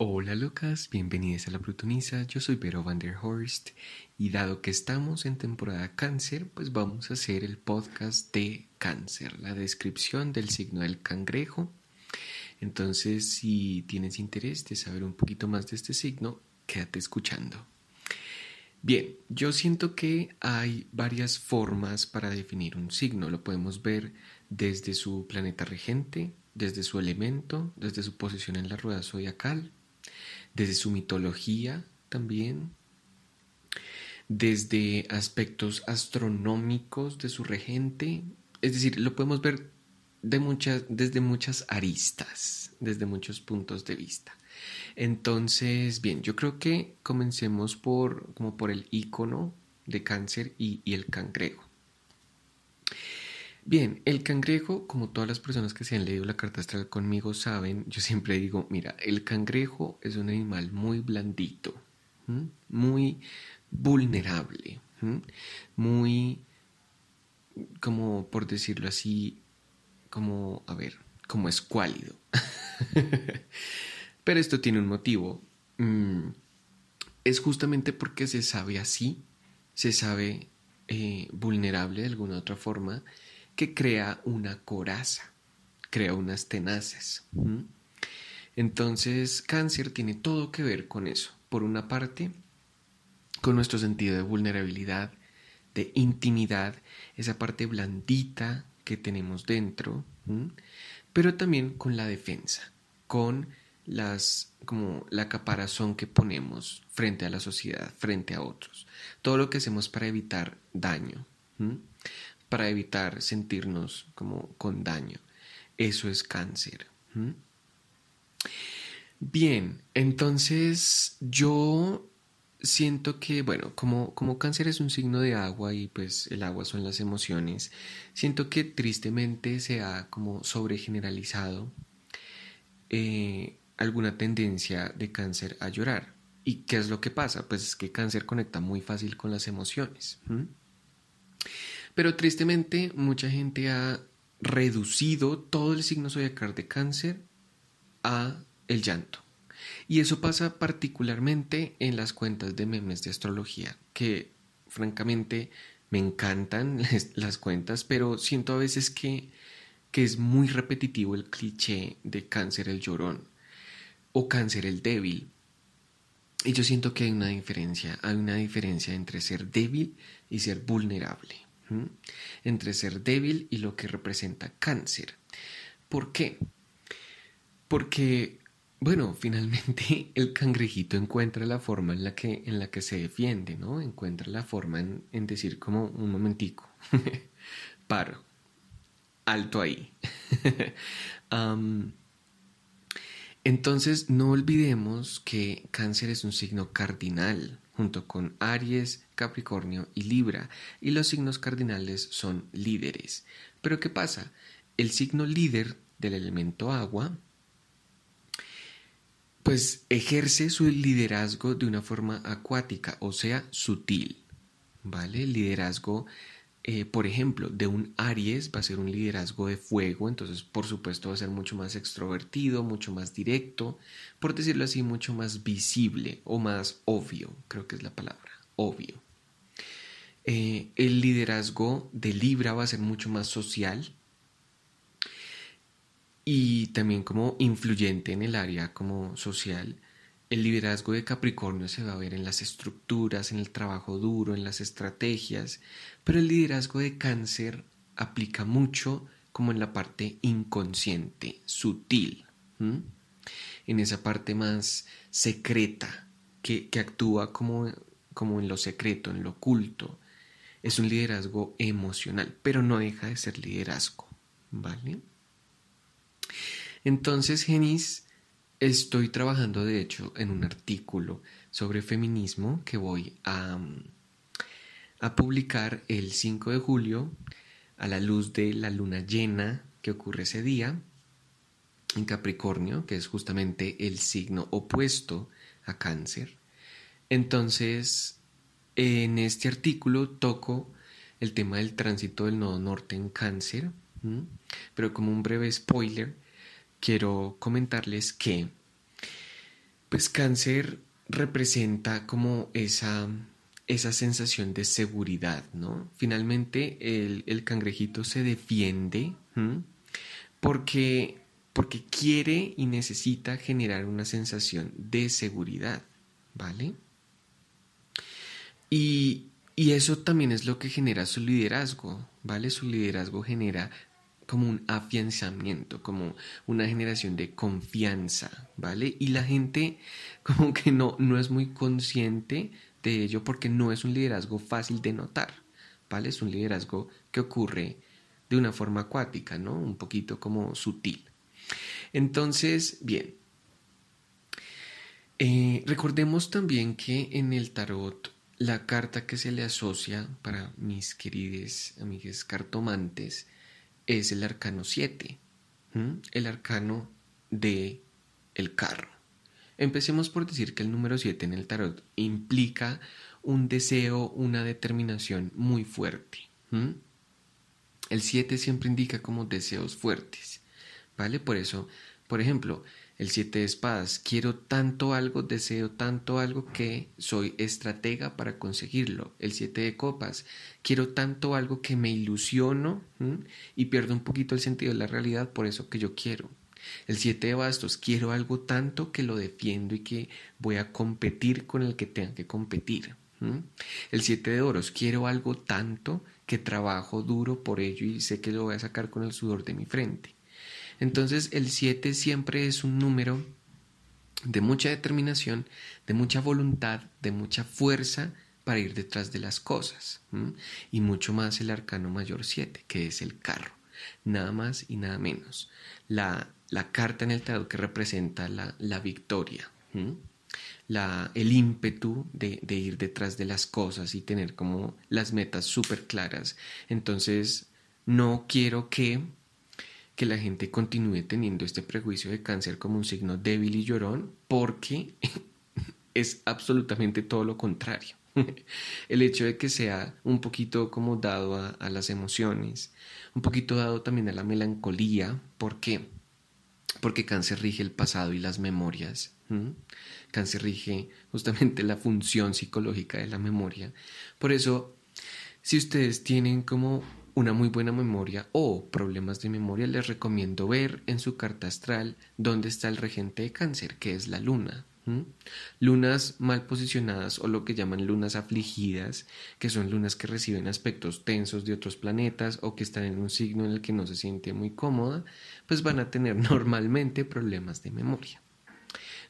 Hola locas, bienvenidas a la Plutoniza, yo soy Vero van der Horst y dado que estamos en temporada cáncer, pues vamos a hacer el podcast de cáncer, la descripción del signo del cangrejo. Entonces, si tienes interés de saber un poquito más de este signo, quédate escuchando. Bien, yo siento que hay varias formas para definir un signo. Lo podemos ver desde su planeta regente, desde su elemento, desde su posición en la rueda zodiacal, desde su mitología también, desde aspectos astronómicos de su regente. Es decir, lo podemos ver de muchas, desde muchas aristas, desde muchos puntos de vista. Entonces, bien, yo creo que comencemos por, como por el icono de cáncer y, y el cangrejo. Bien, el cangrejo, como todas las personas que se han leído la carta astral conmigo saben, yo siempre digo, mira, el cangrejo es un animal muy blandito, muy vulnerable, muy, como por decirlo así, como, a ver, como escuálido. Pero esto tiene un motivo. Mm, es justamente porque se sabe así, se sabe eh, vulnerable de alguna otra forma que crea una coraza, crea unas tenaces. Entonces, cáncer tiene todo que ver con eso. Por una parte, con nuestro sentido de vulnerabilidad, de intimidad, esa parte blandita que tenemos dentro, pero también con la defensa, con las como la caparazón que ponemos frente a la sociedad, frente a otros, todo lo que hacemos para evitar daño para evitar sentirnos como con daño. Eso es cáncer. Bien, entonces yo siento que, bueno, como, como cáncer es un signo de agua y pues el agua son las emociones, siento que tristemente se ha como sobregeneralizado eh, alguna tendencia de cáncer a llorar. ¿Y qué es lo que pasa? Pues es que cáncer conecta muy fácil con las emociones. Pero tristemente mucha gente ha reducido todo el signo zodiacal de cáncer a el llanto. Y eso pasa particularmente en las cuentas de memes de astrología, que francamente me encantan las cuentas, pero siento a veces que, que es muy repetitivo el cliché de cáncer el llorón o cáncer el débil. Y yo siento que hay una diferencia, hay una diferencia entre ser débil y ser vulnerable entre ser débil y lo que representa cáncer. ¿Por qué? Porque, bueno, finalmente el cangrejito encuentra la forma en la que, en la que se defiende, ¿no? Encuentra la forma en, decir como un momentico, paro, alto ahí. entonces, no olvidemos que cáncer es un signo cardinal junto con Aries, Capricornio y Libra, y los signos cardinales son líderes. Pero ¿qué pasa? El signo líder del elemento agua, pues ejerce su liderazgo de una forma acuática, o sea, sutil. ¿Vale? liderazgo eh, por ejemplo, de un Aries va a ser un liderazgo de fuego, entonces por supuesto va a ser mucho más extrovertido, mucho más directo, por decirlo así, mucho más visible o más obvio, creo que es la palabra, obvio. Eh, el liderazgo de Libra va a ser mucho más social y también como influyente en el área como social el liderazgo de Capricornio se va a ver en las estructuras, en el trabajo duro, en las estrategias, pero el liderazgo de Cáncer aplica mucho como en la parte inconsciente, sutil, en esa parte más secreta, que, actúa como, como en lo secreto, en lo oculto. Es un liderazgo emocional, pero no deja de ser liderazgo, ¿vale? Entonces, Genis Estoy trabajando, de hecho, en un artículo sobre feminismo que voy a, a publicar el 5 de julio a la luz de la luna llena que ocurre ese día en Capricornio, que es justamente el signo opuesto a cáncer. Entonces, en este artículo toco el tema del tránsito del nodo norte en cáncer, pero como un breve spoiler, quiero comentarles que Pues cáncer representa como esa, esa sensación de seguridad, ¿no? Finalmente el, cangrejito se defiende porque, porque quiere y necesita generar una sensación de seguridad, ¿vale? Y, y eso también es lo que genera su liderazgo, ¿vale? Su liderazgo genera como un afianzamiento, como una generación de confianza, ¿vale? Y la gente como que no, no es muy consciente de ello porque no es un liderazgo fácil de notar, ¿vale? Es un liderazgo que ocurre de una forma acuática, ¿no? Un poquito como sutil. Entonces, bien, eh, recordemos también que en el tarot la carta que se le asocia para mis queridos amigos cartomantes es el arcano 7, el arcano de el carro. Empecemos por decir que el número 7 en el tarot implica un deseo, una determinación muy fuerte. El 7 siempre indica como deseos fuertes, ¿vale? Por eso, por ejemplo, el 7 de espadas, quiero tanto algo, deseo tanto algo que soy estratega para conseguirlo. El 7 de copas, quiero tanto algo que me ilusiono y pierdo un poquito el sentido de la realidad por eso que yo quiero. El 7 de bastos, quiero algo tanto que lo defiendo y que voy a competir con el que tenga que competir. El 7 de oros, quiero algo tanto que trabajo duro por ello y sé que lo voy a sacar con el sudor de mi frente. Entonces el 7 siempre es un número de mucha determinación, de mucha voluntad, de mucha fuerza para ir detrás de las cosas. Y mucho más el arcano mayor 7, que es el carro. Nada más y nada menos. La, la carta en el tarot que representa la, la victoria. La, el ímpetu de, de, ir detrás de las cosas y tener como las metas súper claras. Entonces, no quiero que que la gente continúe teniendo este prejuicio de cáncer como un signo débil y llorón, porque es absolutamente todo lo contrario. El hecho de que sea un poquito como dado a, las emociones, un poquito dado también a la melancolía, ¿por qué? Porque cáncer rige el pasado y las memorias. Cáncer rige justamente la función psicológica de la memoria. Por eso, si ustedes tienen como una muy buena memoria o problemas de memoria, les recomiendo ver en su carta astral dónde está el regente de cáncer, que es la luna. Lunas mal posicionadas o lo que llaman lunas afligidas, que son lunas que reciben aspectos tensos de otros planetas o que están en un signo en el que no se siente muy cómoda, pues van a tener normalmente problemas de memoria.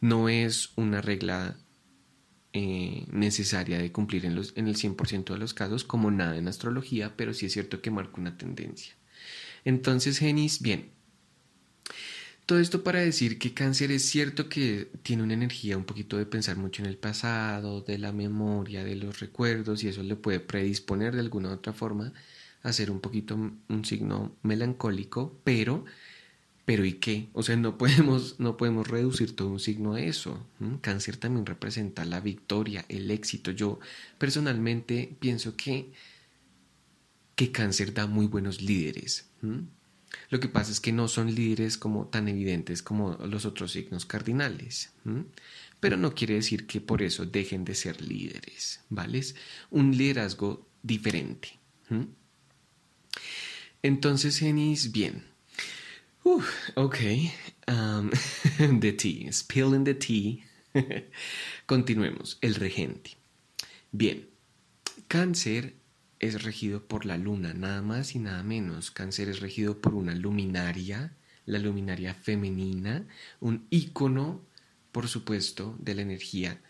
No es una regla eh, necesaria de cumplir en, los, en el 100% de los casos, como nada en astrología, pero sí es cierto que marca una tendencia. Entonces, Genis, bien. Todo esto para decir que cáncer es cierto que tiene una energía un poquito de pensar mucho en el pasado, de la memoria, de los recuerdos, y eso le puede predisponer de alguna u otra forma a ser un poquito un signo melancólico, pero pero ¿y qué? O sea, no podemos, no podemos reducir todo un signo a eso. Cáncer también representa la victoria, el éxito. Yo personalmente pienso que, que cáncer da muy buenos líderes. Lo que pasa es que no son líderes como tan evidentes como los otros signos cardinales. Pero no quiere decir que por eso dejen de ser líderes, ¿vale? Un liderazgo diferente. Entonces, Genis, bien, ok. Um, the tea. Spilling the tea. Continuemos. El regente. Bien. Cáncer es regido por la luna, nada más y nada menos. Cáncer es regido por una luminaria, la luminaria femenina, un ícono, por supuesto, de la energía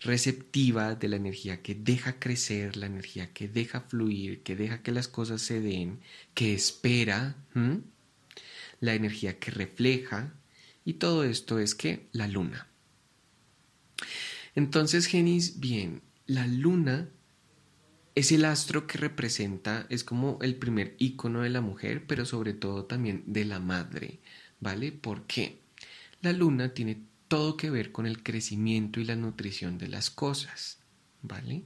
receptiva, de la energía que deja crecer, la energía que deja fluir, que deja que las cosas se den, que espera la energía que refleja, y todo esto es que la luna. Entonces, Genis, bien, la luna es el astro que representa, es como el primer icono de la mujer, pero sobre todo también de la madre, ¿vale? ¿Por qué? La luna tiene todo que ver con el crecimiento y la nutrición de las cosas, ¿vale?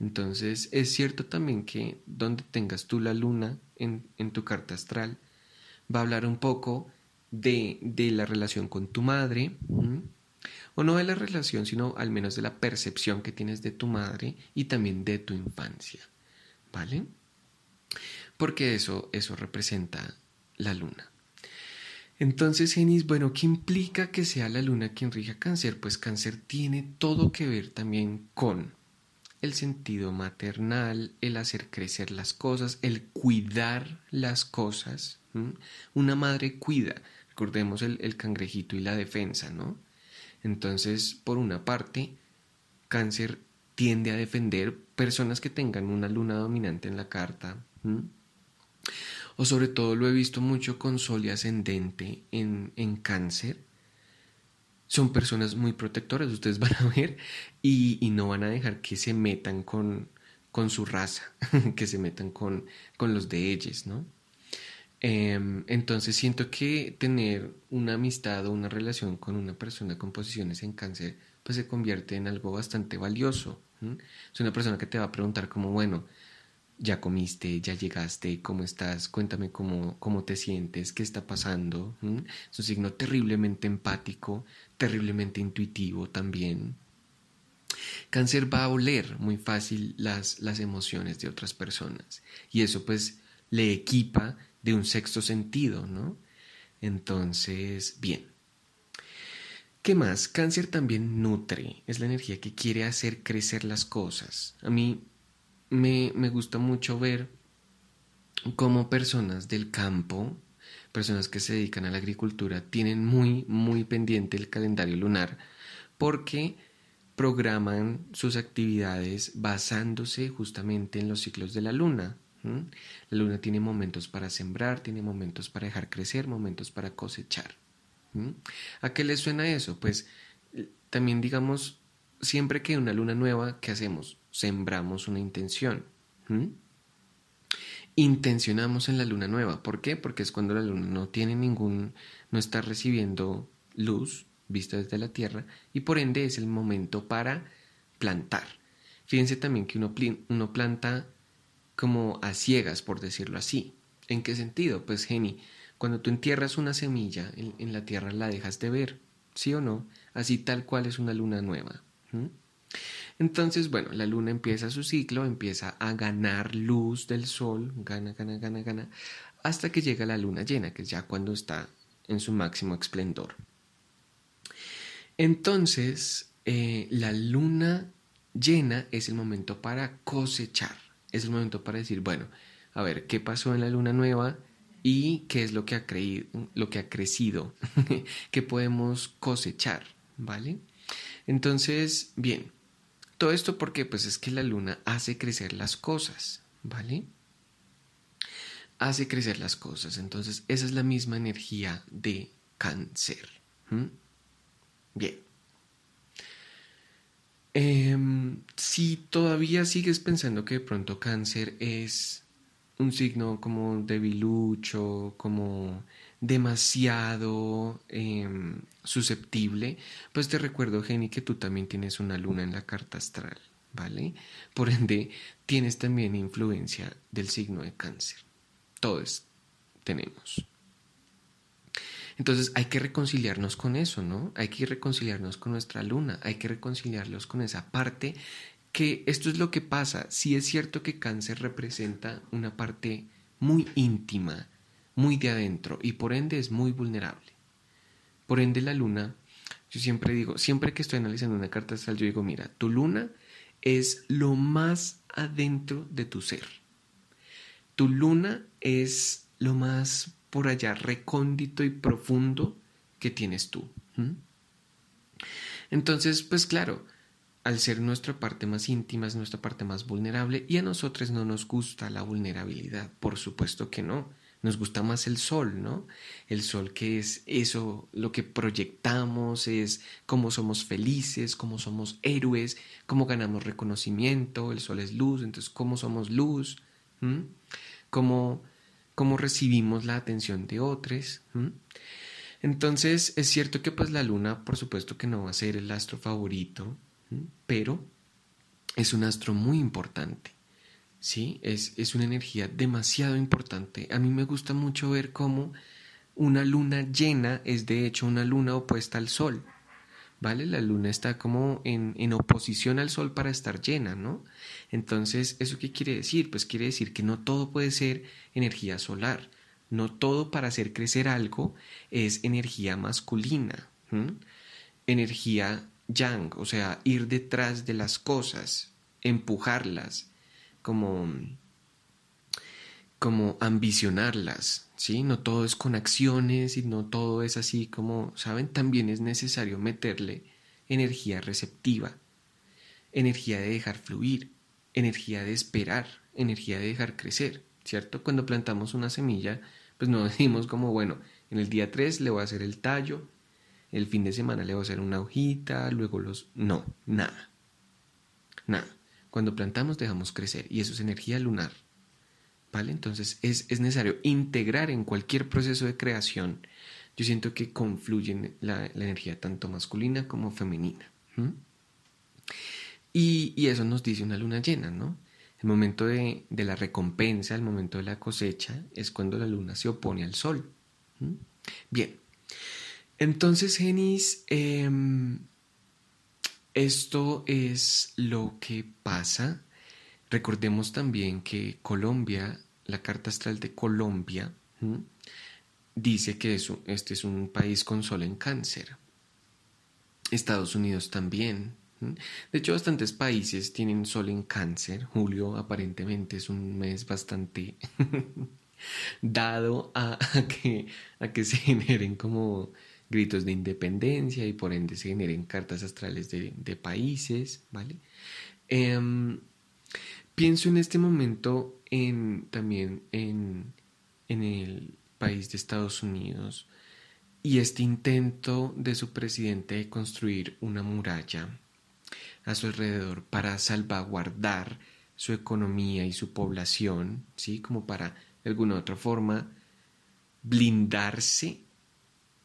Entonces, es cierto también que donde tengas tú la luna en, en tu carta astral, va a hablar un poco de, la relación con tu madre, o no de la relación, sino al menos de la percepción que tienes de tu madre y también de tu infancia, ¿vale? Porque eso, eso representa la luna. Entonces, Genis, bueno, ¿qué implica que sea la luna quien rija cáncer? Pues cáncer tiene todo que ver también con el sentido maternal, el hacer crecer las cosas, el cuidar las cosas. Una madre cuida, recordemos el, el, cangrejito y la defensa, ¿no? Entonces, por una parte, cáncer tiende a defender personas que tengan una luna dominante en la carta o sobre todo lo he visto mucho con sol y ascendente en, en cáncer, son personas muy protectoras, ustedes van a ver, y, y no van a dejar que se metan con, con su raza, que se metan con, con los de ellos, ¿no? Em, entonces siento que tener una amistad o una relación con una persona con posiciones en cáncer, pues se convierte en algo bastante valioso. Es una persona que te va a preguntar como, bueno, ya comiste, ya llegaste, cómo estás, cuéntame cómo, cómo te sientes, qué está pasando. Es un signo terriblemente empático, terriblemente intuitivo también. Cáncer va a oler muy fácil las, las emociones de otras personas y eso pues le equipa de un sexto sentido, ¿no? Entonces, bien. ¿Qué más? Cáncer también nutre, es la energía que quiere hacer crecer las cosas. A mí me, gusta mucho ver cómo personas del campo, personas que se dedican a la agricultura, tienen muy, muy pendiente el calendario lunar porque programan sus actividades basándose justamente en los ciclos de la luna. La luna tiene momentos para sembrar, tiene momentos para dejar crecer, momentos para cosechar. ¿A qué le suena eso? Pues también digamos, siempre que hay una luna nueva, ¿qué hacemos? sembramos una intención. Intencionamos en la luna nueva. ¿Por qué? Porque es cuando la luna no tiene ningún, no está recibiendo luz vista desde la Tierra y por ende es el momento para plantar. Fíjense también que uno, uno planta como a ciegas, por decirlo así. ¿En qué sentido? Pues, Geni, cuando tú entierras una semilla en, la tierra la dejas de ver, ¿sí o no? Así tal cual es una luna nueva. Entonces, bueno, la luna empieza su ciclo, empieza a ganar luz del sol, gana, gana, gana, gana, hasta que llega la luna llena, que es ya cuando está en su máximo esplendor. Entonces, eh, la luna llena es el momento para cosechar, es el momento para decir, bueno, a ver, ¿qué pasó en la luna nueva? y qué es lo que ha, creído, lo que ha crecido, que podemos cosechar, ¿vale? Entonces, bien, todo esto porque pues es que la luna hace crecer las cosas, ¿vale? Hace crecer las cosas. Entonces, esa es la misma energía de cáncer. Bien. Em, si todavía sigues pensando que de pronto cáncer es un signo como debilucho, como demasiado em, susceptible, pues te recuerdo, Jenny, que tú también tienes una luna en la carta astral, ¿vale? Por ende, tienes también influencia del signo de cáncer. Todos tenemos. Entonces hay que reconciliarnos con eso, ¿no? Hay que reconciliarnos con nuestra luna, hay que reconciliarlos con esa parte que esto es lo que pasa. Si es cierto que cáncer representa una parte muy íntima, muy de adentro y por ende es muy vulnerable. Por ende la luna, yo siempre digo, siempre que estoy analizando una carta astral, yo digo, mira, tu luna es lo más adentro de tu ser. Tu luna es lo más por allá recóndito y profundo que tienes tú. Entonces, pues claro, al ser nuestra parte más íntima, es nuestra parte más vulnerable y a nosotros no nos gusta la vulnerabilidad, por supuesto que no nos gusta más el sol, ¿no? El sol que es eso, lo que proyectamos, es cómo somos felices, cómo somos héroes, cómo ganamos reconocimiento, el sol es luz, entonces cómo somos luz, cómo, cómo, recibimos la atención de otros. Entonces es cierto que pues la luna por supuesto que no va a ser el astro favorito, pero es un astro muy importante. ¿sí? Es, es una energía demasiado importante. A mí me gusta mucho ver cómo una luna llena es de hecho una luna opuesta al sol. ¿Vale? La luna está como en, en, oposición al sol para estar llena, ¿no? Entonces, ¿eso qué quiere decir? Pues quiere decir que no todo puede ser energía solar, no todo para hacer crecer algo es energía masculina, energía yang, o sea, ir detrás de las cosas, empujarlas, como, como ambicionarlas, ¿sí? No todo es con acciones y no todo es así como, ¿saben? También es necesario meterle energía receptiva, energía de dejar fluir, energía de esperar, energía de dejar crecer, ¿cierto? Cuando plantamos una semilla, pues no decimos como, bueno, en el día 3 le voy a hacer el tallo, el fin de semana le voy a hacer una hojita, luego los... No, nada. Nada. Cuando plantamos dejamos crecer y eso es energía lunar. Entonces es, necesario integrar en cualquier proceso de creación. Yo siento que confluyen la, energía tanto masculina como femenina. Y, y, eso nos dice una luna llena, ¿no? El momento de, la recompensa, el momento de la cosecha, es cuando la luna se opone al sol. Bien, entonces, Genis, em, esto es lo que pasa. Recordemos también que Colombia, la carta astral de Colombia, dice que este es un país con sol en cáncer. Estados Unidos también. De hecho, bastantes países tienen sol en cáncer. Julio aparentemente es un mes bastante dado a, que, a que se generen como gritos de independencia y por ende se generen cartas astrales de, países, ¿vale? Em, pienso en este momento en, también en, en el país de Estados Unidos y este intento de su presidente de construir una muralla a su alrededor para salvaguardar su economía y su población, ¿sí? Como para, de alguna u otra forma, blindarse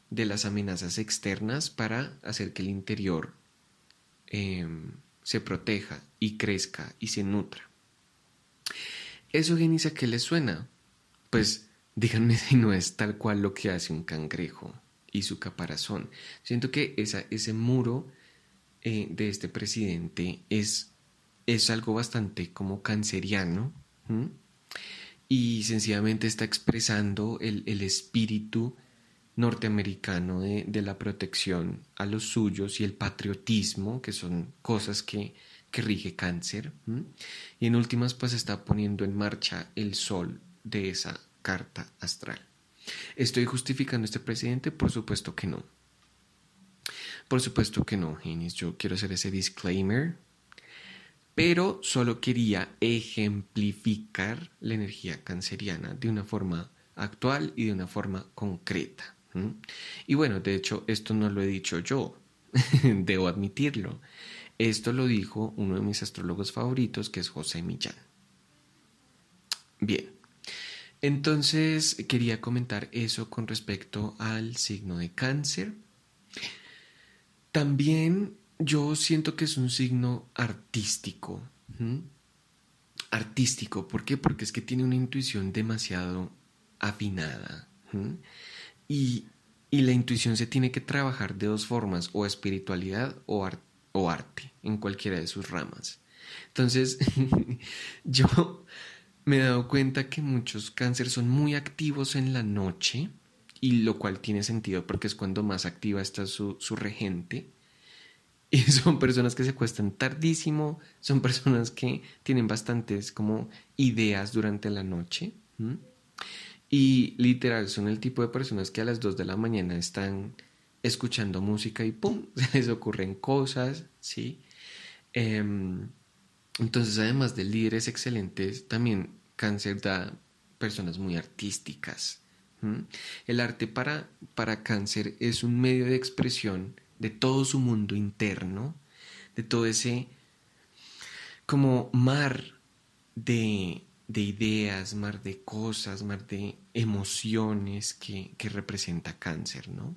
de las amenazas externas para hacer que el interior em, se proteja y crezca y se nutra. ¿Eso, Genisa, qué le suena? Pues díganme si no es tal cual lo que hace un cangrejo y su caparazón. Siento que ese muro eh, de este presidente es, es algo bastante como canceriano y sencillamente está expresando el, espíritu norteamericano de, la protección a los suyos y el patriotismo, que son cosas que, que rige cáncer. Y en últimas, pues está poniendo en marcha el sol de esa carta astral. ¿Estoy justificando a este presidente? Por supuesto que no. Por supuesto que no, Genis. Yo quiero hacer ese disclaimer. Pero solo quería ejemplificar la energía canceriana de una forma actual y de una forma concreta. Y bueno, de hecho, esto no lo he dicho yo, debo admitirlo. Esto lo dijo uno de mis astrólogos favoritos, que es José Millán. Bien, entonces quería comentar eso con respecto al signo de cáncer. También yo siento que es un signo artístico. Artístico, ¿por qué? Porque es que tiene una intuición demasiado afinada. Y, la intuición se tiene que trabajar de dos formas, o espiritualidad o, o arte, en cualquiera de sus ramas. Entonces, yo me he dado cuenta que muchos cánceres son muy activos en la noche y lo cual tiene sentido porque es cuando más activa está su, regente. Y son personas que se acuestan tardísimo, son personas que tienen bastantes como ideas durante la noche. Y literal, son el tipo de personas que a las 2 de la mañana están escuchando música y ¡pum! se les ocurren cosas, ¿sí? Em, entonces, además de líderes excelentes, también cáncer da personas muy artísticas, el arte para, para cáncer es un medio de expresión de todo su mundo interno, de todo ese como mar de, ideas, mar de cosas, mar de emociones que, representa cáncer, ¿no?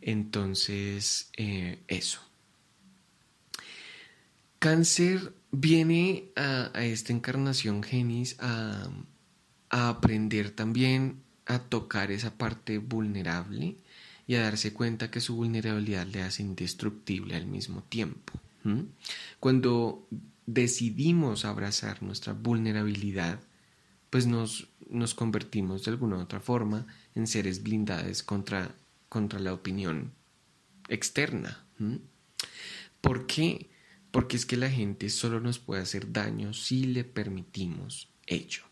Entonces, eh, eso. Cáncer viene a, esta encarnación genis a, a aprender también a tocar esa parte vulnerable y a darse cuenta que su vulnerabilidad le hace indestructible al mismo tiempo. Cuando decidimos abrazar nuestra vulnerabilidad, pues nos, nos convertimos de alguna u otra forma en seres blindados contra, contra la opinión externa. ¿Por qué? Porque es que la gente solo nos puede hacer daño si le permitimos ello.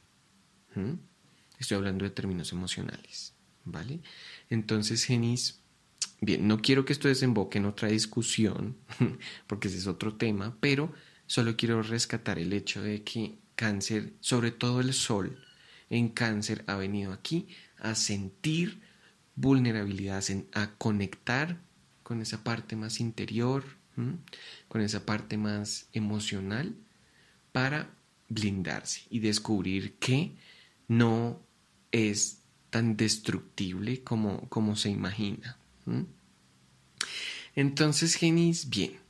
Estoy hablando de términos emocionales, ¿vale? Entonces, Genis, bien, no quiero que esto desemboque en otra discusión, porque ese es otro tema, pero solo quiero rescatar el hecho de que cáncer, sobre todo el sol en cáncer, ha venido aquí a sentir vulnerabilidad, a conectar con esa parte más interior, con esa parte más emocional, para blindarse y descubrir que no es tan destructible como, como se imagina. Entonces, Genis, bien.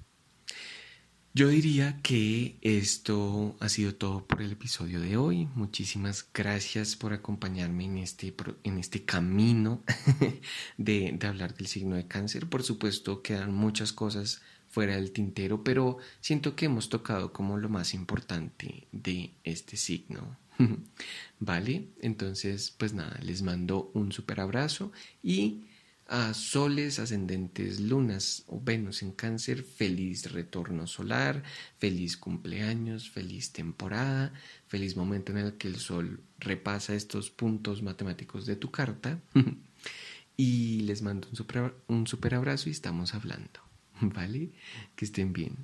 Yo diría que esto ha sido todo por el episodio de hoy. Muchísimas gracias por acompañarme en este, en este camino de, de hablar del signo de cáncer. Por supuesto, quedan muchas cosas fuera del tintero, pero siento que hemos tocado como lo más importante de este signo. ¿Vale? Entonces, pues nada, les mando un super abrazo y a soles, ascendentes, lunas o Venus en cáncer, feliz retorno solar, feliz cumpleaños, feliz temporada, feliz momento en el que el sol repasa estos puntos matemáticos de tu carta. y les mando un super, un super abrazo y estamos hablando. ¿Vale? Que estén bien.